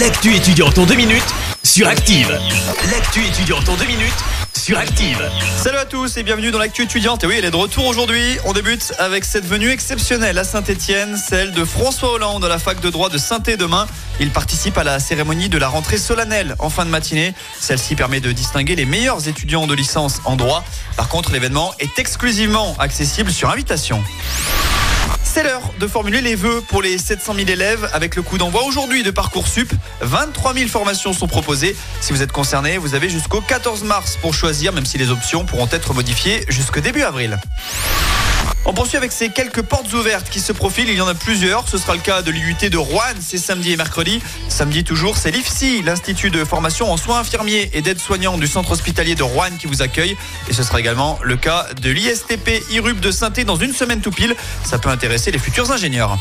L'actu étudiante en deux minutes sur Active. L'actu étudiante en deux minutes sur Active. Salut à tous et bienvenue dans l'actu étudiante. Et oui, elle est de retour aujourd'hui. On débute avec cette venue exceptionnelle à Saint-Etienne, celle de François Hollande à la fac de droit de saint demain. Il participe à la cérémonie de la rentrée solennelle en fin de matinée. Celle-ci permet de distinguer les meilleurs étudiants de licence en droit. Par contre, l'événement est exclusivement accessible sur invitation. C'est l'heure de formuler les vœux pour les 700 000 élèves avec le coup d'envoi aujourd'hui de Parcoursup. 23 000 formations sont proposées. Si vous êtes concerné, vous avez jusqu'au 14 mars pour choisir, même si les options pourront être modifiées jusqu'au début avril. On poursuit avec ces quelques portes ouvertes qui se profilent. Il y en a plusieurs. Ce sera le cas de l'IUT de Rouen. C'est samedi et mercredi. Samedi toujours, c'est l'IFSI, l'Institut de formation en soins infirmiers et d'aide-soignants du centre hospitalier de Rouen qui vous accueille. Et ce sera également le cas de l'ISTP IRUB de saint dans une semaine tout pile. Ça peut intéresser les futurs ingénieurs.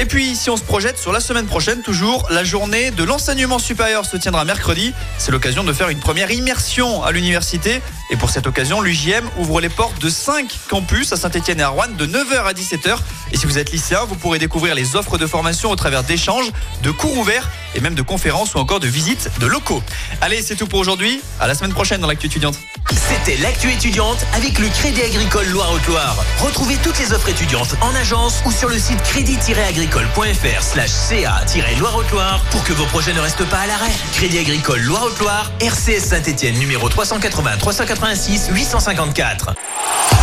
Et puis, si on se projette sur la semaine prochaine, toujours, la journée de l'enseignement supérieur se tiendra mercredi. C'est l'occasion de faire une première immersion à l'université. Et pour cette occasion, l'UJM ouvre les portes de 5 campus à Saint-Etienne et à Rouen de 9h à 17h. Et si vous êtes lycéen, vous pourrez découvrir les offres de formation au travers d'échanges, de cours ouverts et même de conférences ou encore de visites de locaux. Allez, c'est tout pour aujourd'hui. À la semaine prochaine dans l'actu étudiante. C'était l'actu étudiante avec le Crédit Agricole Loire-Haute-Loire. Retrouvez toutes les offres étudiantes en agence ou sur le site crédit-agricole.fr slash ca-loire-haute-Loire pour que vos projets ne restent pas à l'arrêt. Crédit Agricole Loire-Haute-Loire, RCS Saint-Etienne numéro 380 386 854.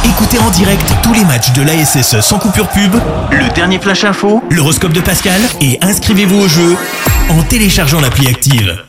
Écoutez en direct tous les matchs de l'ASSE sans coupure pub, le dernier flash info, l'horoscope de Pascal et inscrivez-vous au jeu en téléchargeant l'appli active.